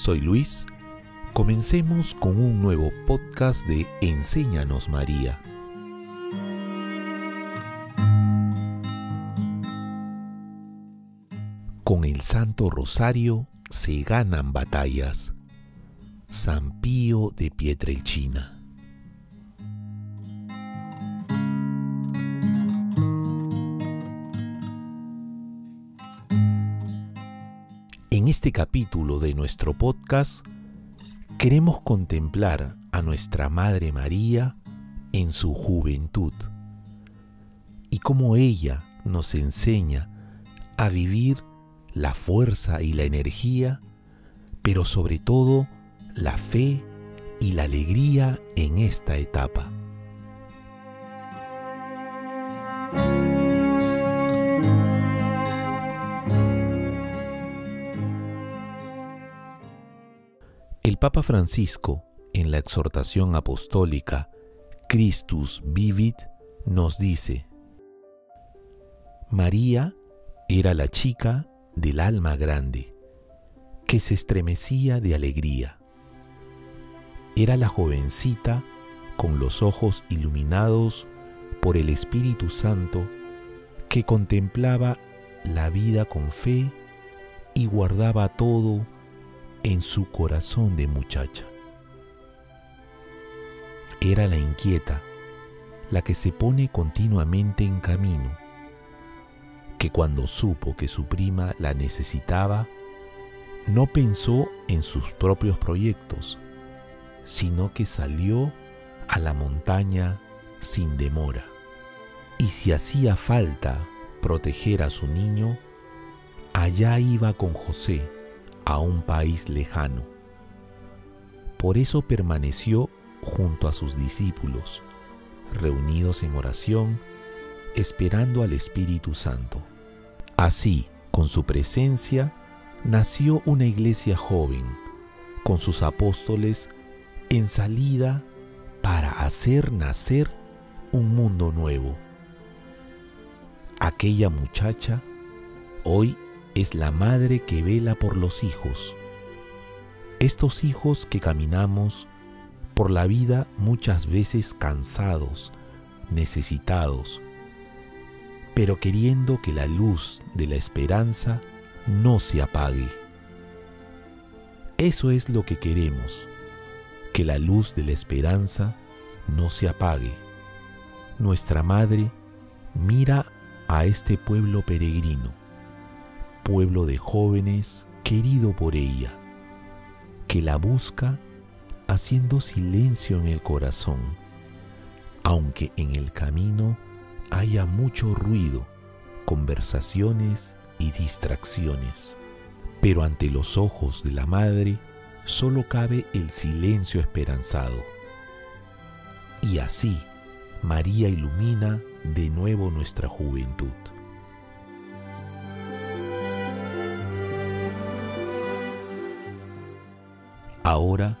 soy Luis. Comencemos con un nuevo podcast de Enséñanos María. Con el Santo Rosario se ganan batallas. San Pío de Pietrelcina. En este capítulo de nuestro podcast queremos contemplar a nuestra Madre María en su juventud y cómo ella nos enseña a vivir la fuerza y la energía, pero sobre todo la fe y la alegría en esta etapa. Papa Francisco, en la exhortación apostólica Christus Vivit, nos dice, María era la chica del alma grande, que se estremecía de alegría. Era la jovencita con los ojos iluminados por el Espíritu Santo que contemplaba la vida con fe y guardaba todo en su corazón de muchacha. Era la inquieta, la que se pone continuamente en camino, que cuando supo que su prima la necesitaba, no pensó en sus propios proyectos, sino que salió a la montaña sin demora. Y si hacía falta proteger a su niño, allá iba con José a un país lejano. Por eso permaneció junto a sus discípulos, reunidos en oración, esperando al Espíritu Santo. Así, con su presencia, nació una iglesia joven, con sus apóstoles en salida para hacer nacer un mundo nuevo. Aquella muchacha hoy es la madre que vela por los hijos, estos hijos que caminamos por la vida muchas veces cansados, necesitados, pero queriendo que la luz de la esperanza no se apague. Eso es lo que queremos, que la luz de la esperanza no se apague. Nuestra Madre mira a este pueblo peregrino, pueblo de jóvenes querido por ella, que la busca haciendo silencio en el corazón, aunque en el camino haya mucho ruido, conversaciones y distracciones. Pero ante los ojos de la Madre solo cabe el silencio esperanzado. Y así María ilumina de nuevo nuestra juventud. Ahora,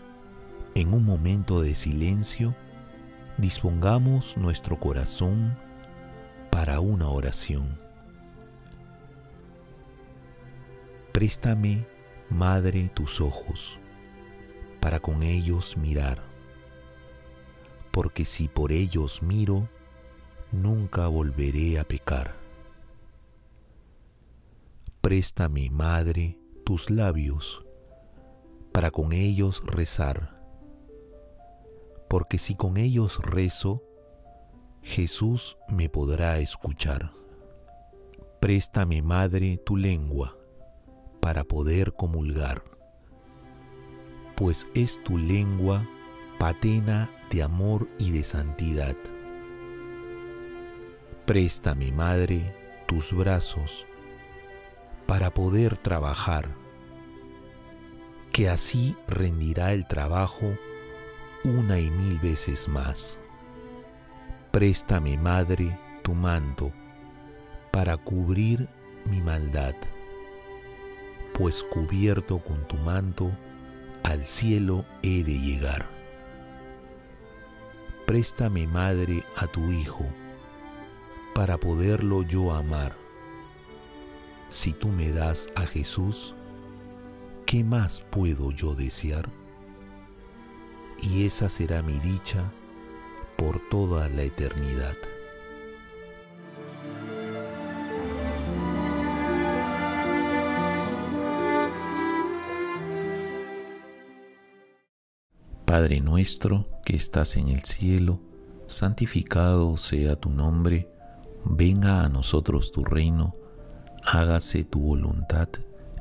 en un momento de silencio, dispongamos nuestro corazón para una oración. Préstame, Madre, tus ojos, para con ellos mirar, porque si por ellos miro, nunca volveré a pecar. Préstame, Madre, tus labios, para con ellos rezar, porque si con ellos rezo, Jesús me podrá escuchar. Préstame, Madre, tu lengua para poder comulgar, pues es tu lengua patena de amor y de santidad. Préstame, Madre, tus brazos para poder trabajar, que así rendirá el trabajo una y mil veces más. Préstame, Madre, tu manto para cubrir mi maldad, pues cubierto con tu manto, al cielo he de llegar. Préstame, Madre, a tu Hijo, para poderlo yo amar. Si tú me das a Jesús, ¿qué más puedo yo desear? Y esa será mi dicha por toda la eternidad. Padre nuestro que estás en el cielo, santificado sea tu nombre, venga a nosotros tu reino, hágase tu voluntad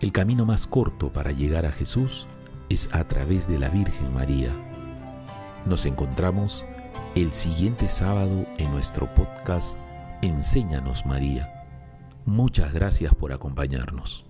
El camino más corto para llegar a Jesús es a través de la Virgen María. Nos encontramos el siguiente sábado en nuestro podcast Enséñanos María. Muchas gracias por acompañarnos.